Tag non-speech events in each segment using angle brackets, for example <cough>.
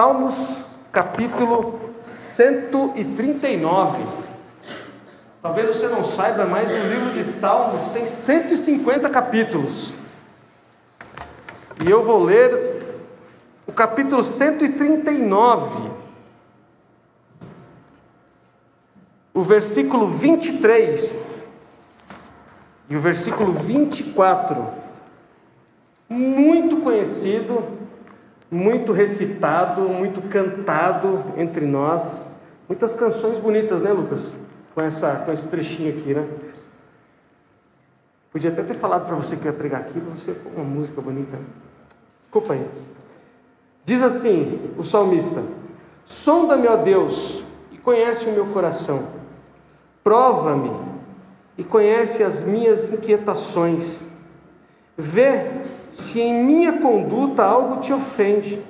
Salmos, capítulo 139. Talvez você não saiba, mas o livro de Salmos tem 150 capítulos. E eu vou ler o capítulo 139, o versículo 23 e o versículo 24. Muito conhecido, muito recitado, muito cantado entre nós. Muitas canções bonitas, né, Lucas? Com, essa, com esse trechinho aqui, né? Podia até ter falado para você que ia pregar aqui, mas você uma música bonita. Desculpa aí. Diz assim o salmista: Sonda-me, ó Deus, e conhece o meu coração. Prova-me e conhece as minhas inquietações. Vê se em minha conduta algo te ofende,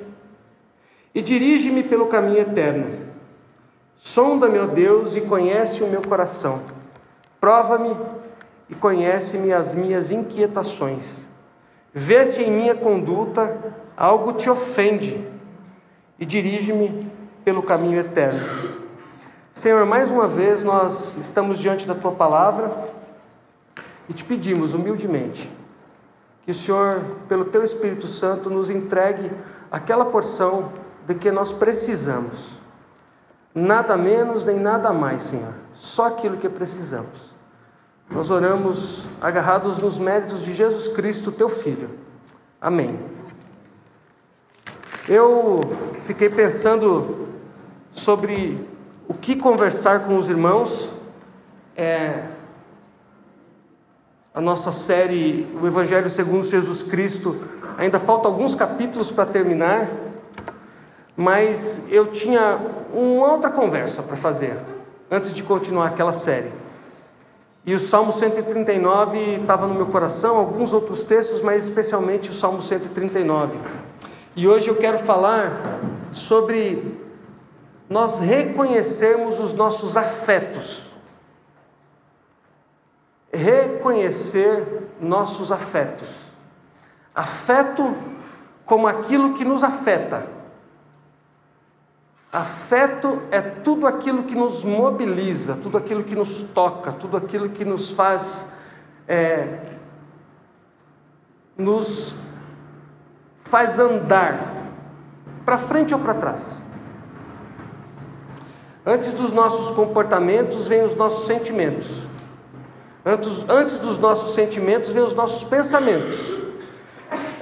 e dirige-me pelo caminho eterno. Sonda-me, ó Deus, e conhece o meu coração. Prova-me e conhece-me as minhas inquietações. Vê se em minha conduta algo te ofende e dirige-me pelo caminho eterno. Senhor, mais uma vez nós estamos diante da tua palavra e te pedimos humildemente que o Senhor, pelo teu Espírito Santo, nos entregue aquela porção de que nós precisamos. Nada menos nem nada mais, Senhor, só aquilo que precisamos. Nós oramos agarrados nos méritos de Jesus Cristo, teu Filho. Amém. Eu fiquei pensando sobre o que conversar com os irmãos. É, a nossa série O Evangelho segundo Jesus Cristo. Ainda faltam alguns capítulos para terminar, mas eu tinha uma outra conversa para fazer antes de continuar aquela série. E o Salmo 139 estava no meu coração, alguns outros textos, mas especialmente o Salmo 139. E hoje eu quero falar sobre nós reconhecermos os nossos afetos reconhecer nossos afetos. Afeto como aquilo que nos afeta. Afeto é tudo aquilo que nos mobiliza, tudo aquilo que nos toca, tudo aquilo que nos faz é, nos faz andar para frente ou para trás. Antes dos nossos comportamentos vêm os nossos sentimentos. Antes, antes dos nossos sentimentos vem os nossos pensamentos.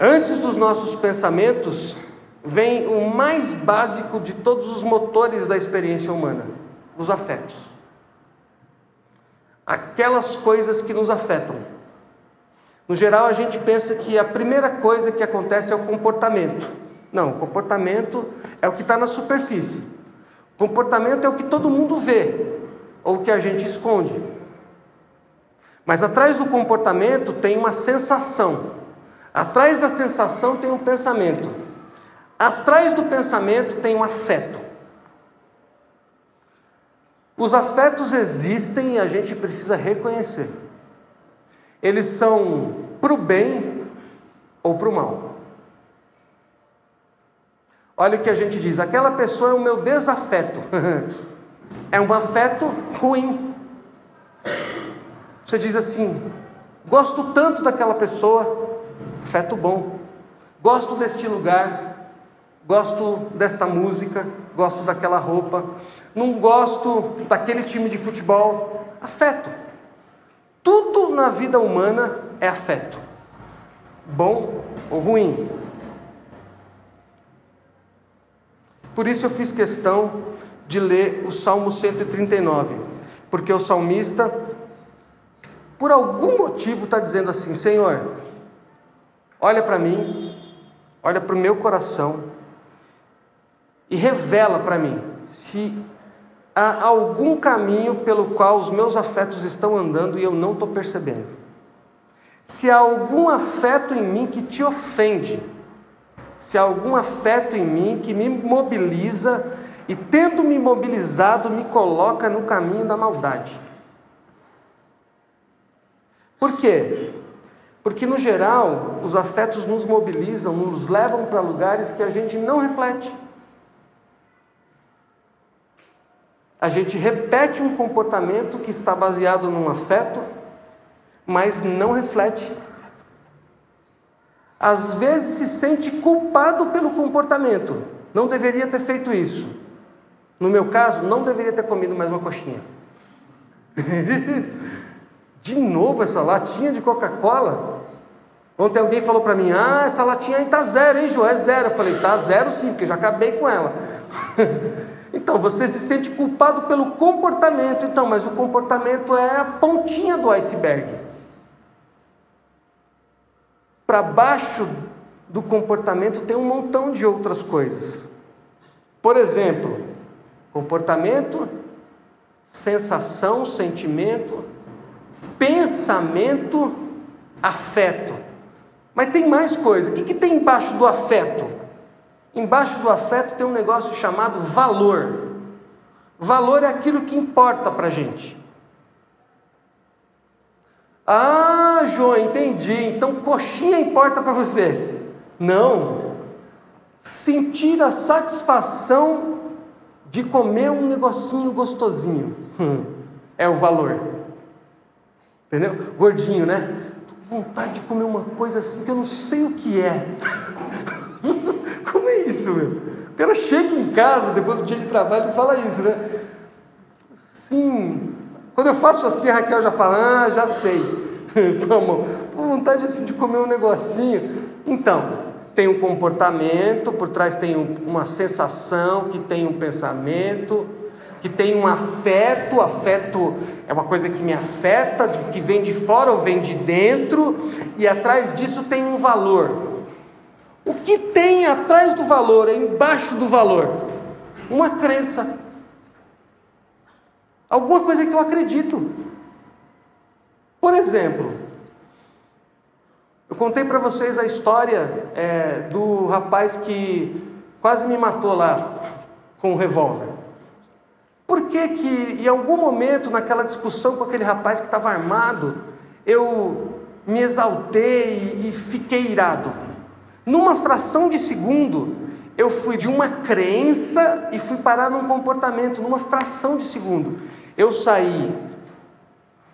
Antes dos nossos pensamentos vem o mais básico de todos os motores da experiência humana: os afetos. Aquelas coisas que nos afetam. No geral, a gente pensa que a primeira coisa que acontece é o comportamento. Não, o comportamento é o que está na superfície. O comportamento é o que todo mundo vê, ou o que a gente esconde. Mas atrás do comportamento tem uma sensação. Atrás da sensação tem um pensamento. Atrás do pensamento tem um afeto. Os afetos existem e a gente precisa reconhecer. Eles são para o bem ou para o mal. Olha o que a gente diz: aquela pessoa é o meu desafeto. <laughs> é um afeto ruim. Você diz assim: gosto tanto daquela pessoa, afeto bom, gosto deste lugar, gosto desta música, gosto daquela roupa, não gosto daquele time de futebol, afeto. Tudo na vida humana é afeto, bom ou ruim. Por isso eu fiz questão de ler o Salmo 139, porque o salmista por algum motivo está dizendo assim: Senhor, olha para mim, olha para o meu coração e revela para mim se há algum caminho pelo qual os meus afetos estão andando e eu não estou percebendo. Se há algum afeto em mim que te ofende, se há algum afeto em mim que me mobiliza e, tendo me mobilizado, me coloca no caminho da maldade. Por quê? Porque, no geral, os afetos nos mobilizam, nos levam para lugares que a gente não reflete. A gente repete um comportamento que está baseado num afeto, mas não reflete. Às vezes se sente culpado pelo comportamento. Não deveria ter feito isso. No meu caso, não deveria ter comido mais uma coxinha. <laughs> de novo essa latinha de Coca-Cola. Ontem alguém falou para mim: Ah, essa latinha aí tá zero, hein, João? É zero. Eu falei: Tá zero sim, porque já acabei com ela. <laughs> então você se sente culpado pelo comportamento, então, mas o comportamento é a pontinha do iceberg. Para baixo do comportamento tem um montão de outras coisas. Por exemplo, comportamento, sensação, sentimento, pensamento, afeto. Mas tem mais coisa. O que, que tem embaixo do afeto? Embaixo do afeto tem um negócio chamado valor. Valor é aquilo que importa para a gente. Ah, João, entendi. Então coxinha importa para você. Não. Sentir a satisfação de comer um negocinho gostosinho. Hum, é o valor. Entendeu? Gordinho, né? Tô com vontade de comer uma coisa assim que eu não sei o que é. <laughs> Como é isso, meu? O cara chega em casa depois do dia de trabalho e fala isso, né? Sim. Quando eu faço assim, a Raquel já fala, ah, já sei. <laughs> Vamos, com vontade assim, de comer um negocinho. Então, tem um comportamento, por trás tem uma sensação, que tem um pensamento, que tem um afeto, afeto é uma coisa que me afeta, que vem de fora ou vem de dentro, e atrás disso tem um valor. O que tem atrás do valor, embaixo do valor? Uma crença. Alguma coisa que eu acredito. Por exemplo, eu contei para vocês a história é, do rapaz que quase me matou lá com um revólver. Por que que em algum momento naquela discussão com aquele rapaz que estava armado, eu me exaltei e fiquei irado? Numa fração de segundo, eu fui de uma crença e fui parar num comportamento, numa fração de segundo. Eu saí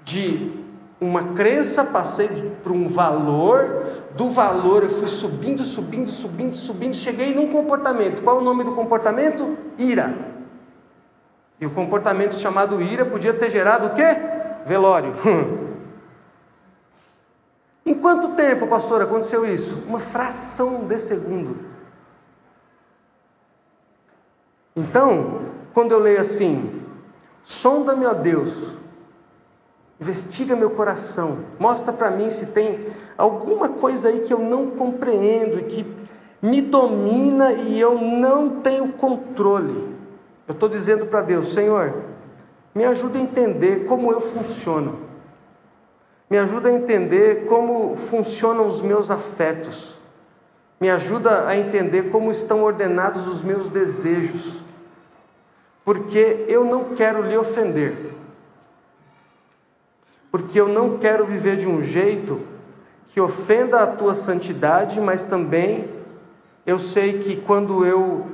de uma crença, passei para um valor, do valor eu fui subindo, subindo, subindo, subindo, cheguei num comportamento. Qual é o nome do comportamento? Ira. E o comportamento chamado ira podia ter gerado o quê? Velório. <laughs> em quanto tempo, pastor, aconteceu isso? Uma fração de segundo. Então, quando eu leio assim, sonda-me, ó Deus, investiga meu coração, mostra para mim se tem alguma coisa aí que eu não compreendo e que me domina e eu não tenho controle. Eu estou dizendo para Deus, Senhor, me ajuda a entender como eu funciono. Me ajuda a entender como funcionam os meus afetos. Me ajuda a entender como estão ordenados os meus desejos. Porque eu não quero lhe ofender. Porque eu não quero viver de um jeito que ofenda a tua santidade, mas também eu sei que quando eu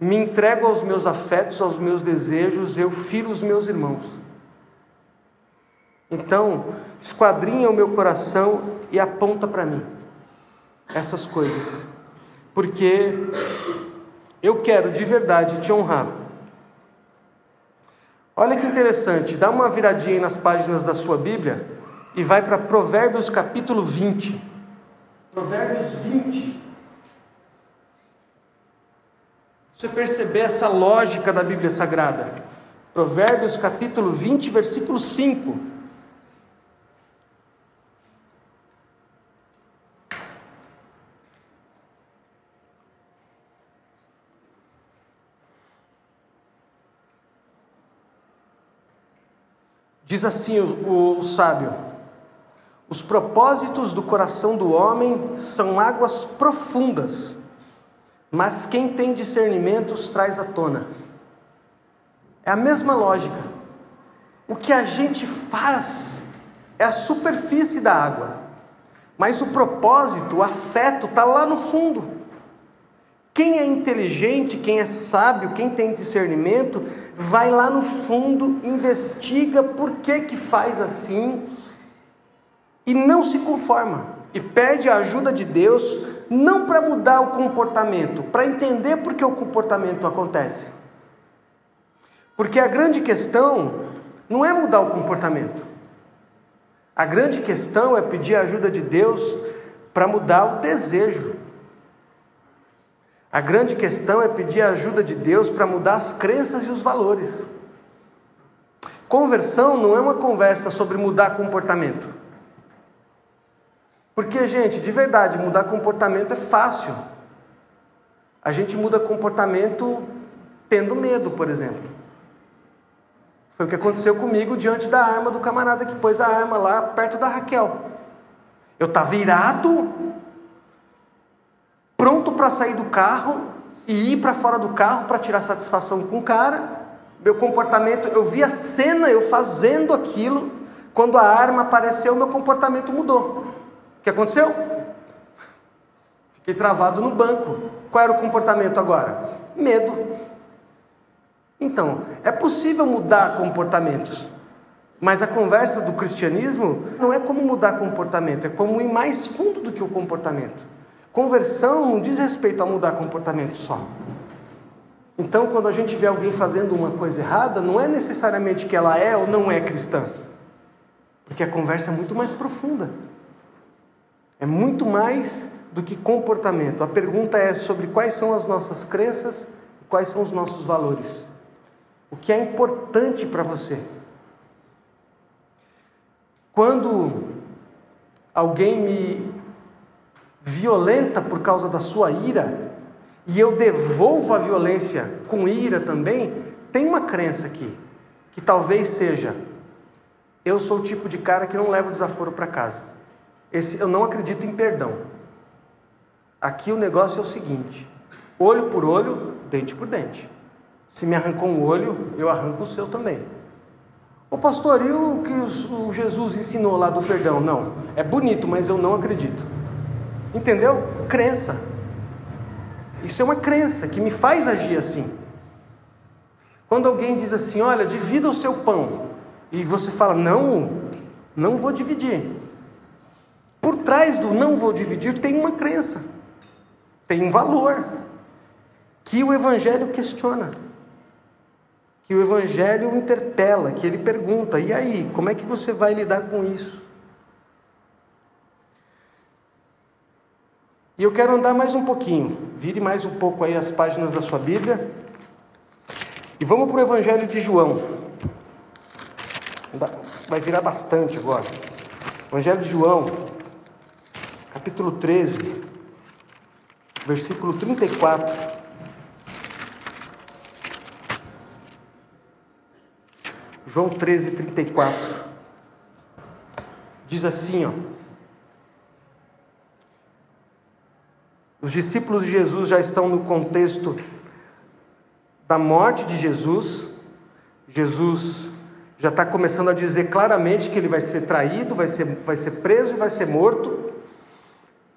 me entrego aos meus afetos, aos meus desejos, eu firo os meus irmãos. Então, esquadrinha o meu coração e aponta para mim essas coisas, porque eu quero de verdade te honrar. Olha que interessante, dá uma viradinha aí nas páginas da sua Bíblia e vai para Provérbios capítulo 20. Provérbios 20. Você perceber essa lógica da Bíblia Sagrada. Provérbios capítulo 20, versículo 5. Diz assim o, o, o, sábio: os propósitos do coração do homem são águas profundas, mas quem tem discernimentos traz à tona. É a mesma lógica. O que a gente faz é a superfície da água, mas o propósito, o afeto está lá no fundo. Quem é inteligente, quem é sábio, quem tem discernimento, vai lá no fundo, investiga por que que faz assim e não se conforma e pede a ajuda de Deus não para mudar o comportamento, para entender por que o comportamento acontece. Porque a grande questão não é mudar o comportamento. A grande questão é pedir a ajuda de Deus para mudar o desejo. A grande questão é pedir a ajuda de Deus para mudar as crenças e os valores. Conversão não é uma conversa sobre mudar comportamento. Porque, gente, de verdade, mudar comportamento é fácil. A gente muda comportamento tendo medo, por exemplo. Foi o que aconteceu comigo diante da arma do camarada que pôs a arma lá perto da Raquel. Eu estava irado, pronto para sair do carro e ir para fora do carro para tirar satisfação com o cara. Meu comportamento, eu vi a cena, eu fazendo aquilo. Quando a arma apareceu, meu comportamento mudou. O que aconteceu? Fiquei travado no banco. Qual era o comportamento agora? Medo. Então, é possível mudar comportamentos. Mas a conversa do cristianismo não é como mudar comportamento, é como ir mais fundo do que o comportamento. Conversão não diz respeito a mudar comportamento só. Então, quando a gente vê alguém fazendo uma coisa errada, não é necessariamente que ela é ou não é cristã, porque a conversa é muito mais profunda, é muito mais do que comportamento. A pergunta é sobre quais são as nossas crenças, quais são os nossos valores, o que é importante para você. Quando alguém me violenta por causa da sua ira, e eu devolvo a violência com ira também, tem uma crença aqui, que talvez seja: eu sou o tipo de cara que não leva o desaforo para casa. Esse, eu não acredito em perdão. Aqui o negócio é o seguinte: olho por olho, dente por dente. Se me arrancou um olho, eu arranco o seu também. O pastor, e o que o Jesus ensinou lá do perdão? Não, é bonito, mas eu não acredito. Entendeu? Crença. Isso é uma crença que me faz agir assim. Quando alguém diz assim: Olha, divida o seu pão, e você fala: Não, não vou dividir. Por trás do não vou dividir tem uma crença, tem um valor que o Evangelho questiona, que o Evangelho interpela, que ele pergunta: e aí, como é que você vai lidar com isso? E eu quero andar mais um pouquinho. Vire mais um pouco aí as páginas da sua Bíblia. E vamos para o Evangelho de João. Vai virar bastante agora. Evangelho de João, capítulo 13, versículo 34. João 13, 34. Diz assim, ó. Os discípulos de Jesus já estão no contexto da morte de Jesus. Jesus já está começando a dizer claramente que ele vai ser traído, vai ser, vai ser preso e vai ser morto.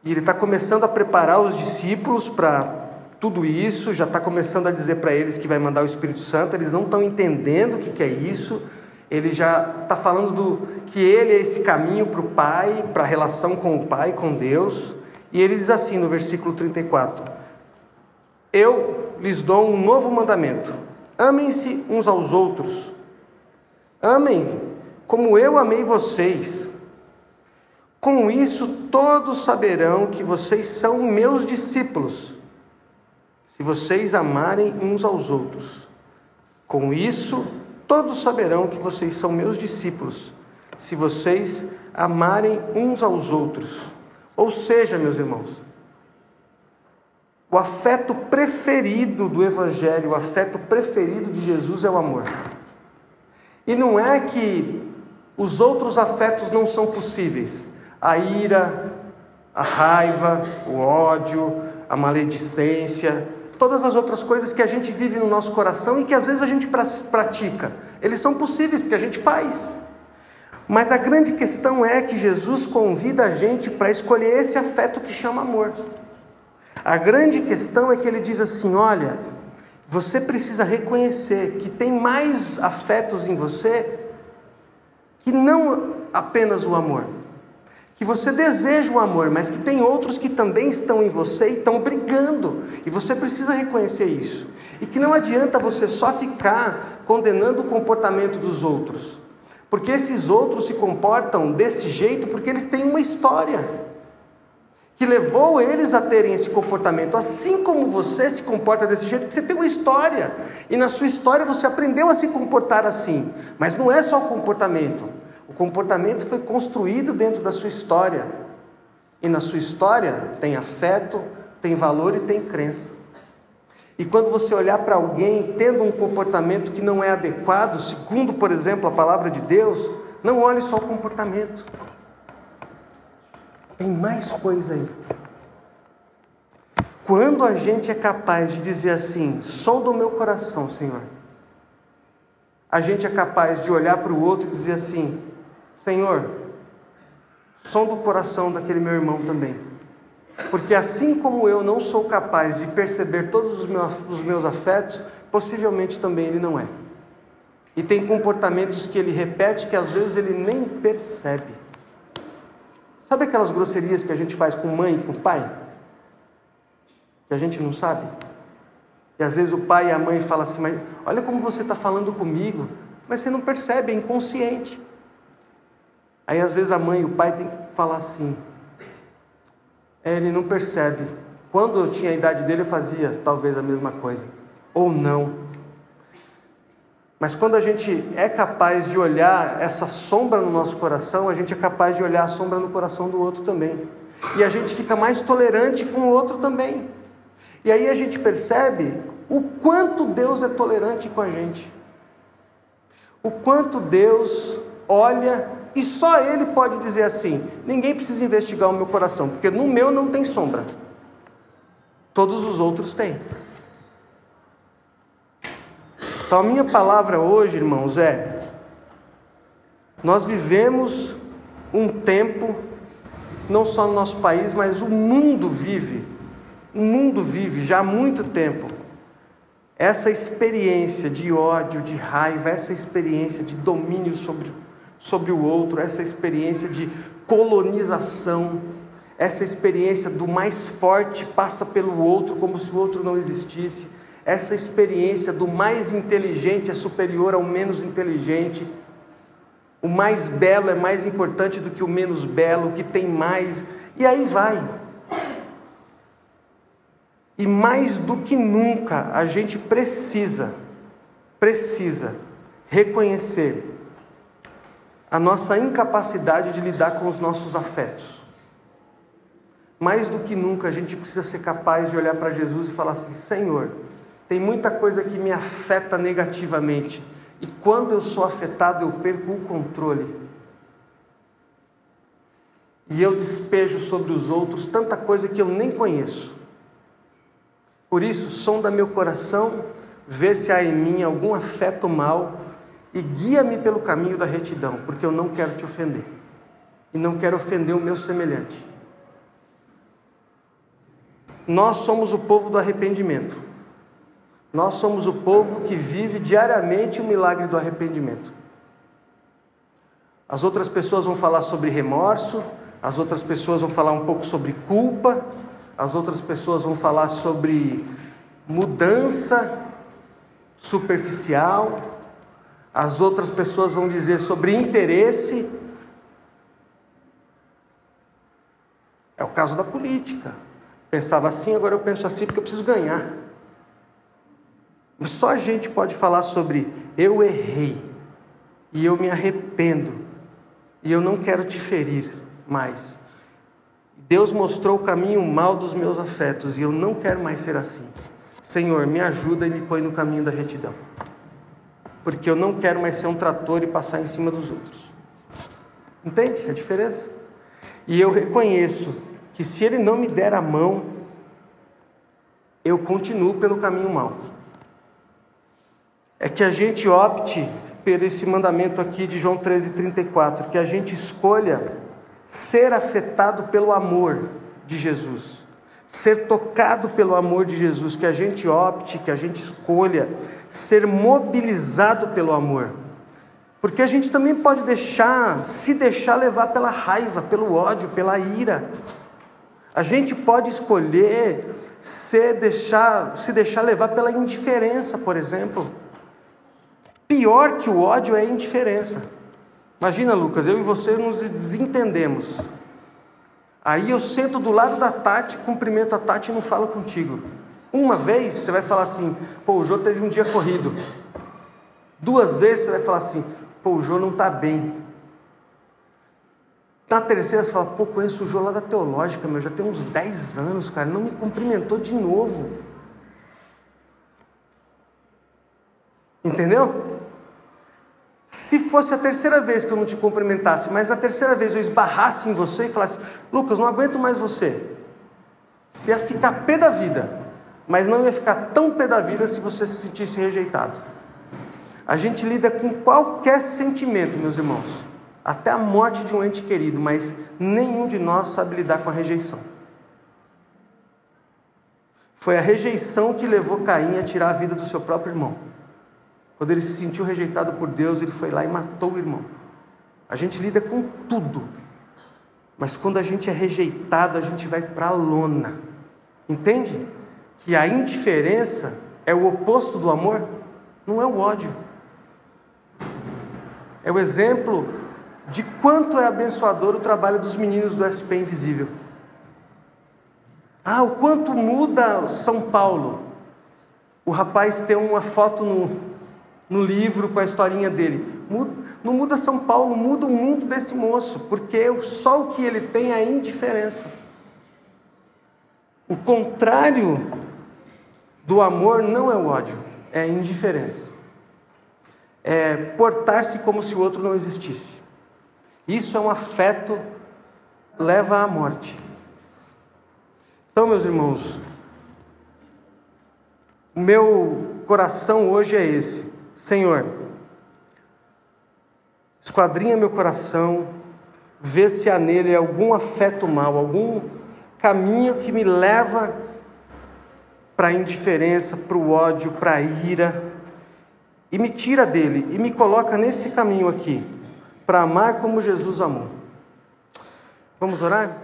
E ele está começando a preparar os discípulos para tudo isso, já está começando a dizer para eles que vai mandar o Espírito Santo, eles não estão entendendo o que, que é isso. Ele já está falando do que ele é esse caminho para o Pai, para a relação com o Pai, com Deus. E ele diz assim no versículo 34: Eu lhes dou um novo mandamento: amem-se uns aos outros. Amem como eu amei vocês. Com isso todos saberão que vocês são meus discípulos, se vocês amarem uns aos outros. Com isso todos saberão que vocês são meus discípulos, se vocês amarem uns aos outros. Ou seja, meus irmãos, o afeto preferido do Evangelho, o afeto preferido de Jesus é o amor. E não é que os outros afetos não são possíveis. A ira, a raiva, o ódio, a maledicência, todas as outras coisas que a gente vive no nosso coração e que às vezes a gente pratica. Eles são possíveis porque a gente faz. Mas a grande questão é que Jesus convida a gente para escolher esse afeto que chama amor. A grande questão é que ele diz assim: olha, você precisa reconhecer que tem mais afetos em você que não apenas o amor. Que você deseja o amor, mas que tem outros que também estão em você e estão brigando. E você precisa reconhecer isso. E que não adianta você só ficar condenando o comportamento dos outros. Porque esses outros se comportam desse jeito porque eles têm uma história que levou eles a terem esse comportamento. Assim como você se comporta desse jeito, porque você tem uma história. E na sua história você aprendeu a se comportar assim. Mas não é só o comportamento. O comportamento foi construído dentro da sua história. E na sua história tem afeto, tem valor e tem crença. E quando você olhar para alguém tendo um comportamento que não é adequado, segundo, por exemplo, a palavra de Deus, não olhe só o comportamento. Tem mais coisa aí. Quando a gente é capaz de dizer assim, som do meu coração, Senhor, a gente é capaz de olhar para o outro e dizer assim, Senhor, som do coração daquele meu irmão também. Porque assim como eu não sou capaz de perceber todos os meus, os meus afetos, possivelmente também ele não é. E tem comportamentos que ele repete que às vezes ele nem percebe. Sabe aquelas grosserias que a gente faz com mãe e com pai? Que a gente não sabe? E às vezes o pai e a mãe falam assim, mas olha como você está falando comigo, mas você não percebe, é inconsciente. Aí às vezes a mãe e o pai têm que falar assim, é, ele não percebe. Quando eu tinha a idade dele, eu fazia talvez a mesma coisa, ou não. Mas quando a gente é capaz de olhar essa sombra no nosso coração, a gente é capaz de olhar a sombra no coração do outro também. E a gente fica mais tolerante com o outro também. E aí a gente percebe o quanto Deus é tolerante com a gente. O quanto Deus olha e só ele pode dizer assim: ninguém precisa investigar o meu coração, porque no meu não tem sombra. Todos os outros têm. Então a minha palavra hoje, irmãos, é: nós vivemos um tempo, não só no nosso país, mas o mundo vive, o mundo vive já há muito tempo, essa experiência de ódio, de raiva, essa experiência de domínio sobre sobre o outro, essa experiência de colonização, essa experiência do mais forte passa pelo outro como se o outro não existisse, essa experiência do mais inteligente é superior ao menos inteligente, o mais belo é mais importante do que o menos belo, o que tem mais, e aí vai. E mais do que nunca a gente precisa, precisa reconhecer a nossa incapacidade de lidar com os nossos afetos. Mais do que nunca, a gente precisa ser capaz de olhar para Jesus e falar assim: Senhor, tem muita coisa que me afeta negativamente, e quando eu sou afetado, eu perco o controle. E eu despejo sobre os outros tanta coisa que eu nem conheço. Por isso, sonda meu coração, vê se há em mim algum afeto mal e guia-me pelo caminho da retidão, porque eu não quero te ofender e não quero ofender o meu semelhante. Nós somos o povo do arrependimento. Nós somos o povo que vive diariamente o milagre do arrependimento. As outras pessoas vão falar sobre remorso, as outras pessoas vão falar um pouco sobre culpa, as outras pessoas vão falar sobre mudança superficial, as outras pessoas vão dizer sobre interesse. É o caso da política. Pensava assim, agora eu penso assim porque eu preciso ganhar. Só a gente pode falar sobre eu errei e eu me arrependo e eu não quero te ferir mais. Deus mostrou o caminho mal dos meus afetos e eu não quero mais ser assim. Senhor, me ajuda e me põe no caminho da retidão porque eu não quero mais ser um trator e passar em cima dos outros. Entende a diferença? E eu reconheço que se ele não me der a mão, eu continuo pelo caminho mau. É que a gente opte por esse mandamento aqui de João 13:34, que a gente escolha ser afetado pelo amor de Jesus, ser tocado pelo amor de Jesus, que a gente opte, que a gente escolha ser mobilizado pelo amor. Porque a gente também pode deixar, se deixar levar pela raiva, pelo ódio, pela ira. A gente pode escolher se deixar, se deixar levar pela indiferença, por exemplo. Pior que o ódio é a indiferença. Imagina, Lucas, eu e você nos desentendemos. Aí eu sento do lado da Tati, cumprimento a Tati e não falo contigo. Uma vez você vai falar assim: pô, o Jô teve um dia corrido. Duas vezes você vai falar assim: pô, o Jô não está bem. Na terceira você fala: pô, conheço o Jô lá da Teológica, meu, já tem uns 10 anos, cara, não me cumprimentou de novo. Entendeu? Se fosse a terceira vez que eu não te cumprimentasse, mas na terceira vez eu esbarrasse em você e falasse: Lucas, não aguento mais você. Você ia ficar pé da vida, mas não ia ficar tão pé da vida se você se sentisse rejeitado. A gente lida com qualquer sentimento, meus irmãos, até a morte de um ente querido, mas nenhum de nós sabe lidar com a rejeição. Foi a rejeição que levou Caim a tirar a vida do seu próprio irmão. Quando ele se sentiu rejeitado por Deus, ele foi lá e matou o irmão. A gente lida com tudo, mas quando a gente é rejeitado, a gente vai para a lona. Entende? Que a indiferença é o oposto do amor, não é o ódio. É o exemplo de quanto é abençoador o trabalho dos meninos do SP Invisível. Ah, o quanto muda São Paulo. O rapaz tem uma foto no, no livro com a historinha dele. Não muda São Paulo, muda o mundo desse moço, porque só o que ele tem é a indiferença. O contrário do amor não é o ódio, é a indiferença. É portar-se como se o outro não existisse. Isso é um afeto, leva à morte. Então, meus irmãos, o meu coração hoje é esse. Senhor, esquadrinha meu coração, vê se há nele algum afeto mal, algum caminho que me leva para a indiferença, para o ódio, para a ira, e me tira dele e me coloca nesse caminho aqui, para amar como Jesus amou. Vamos orar?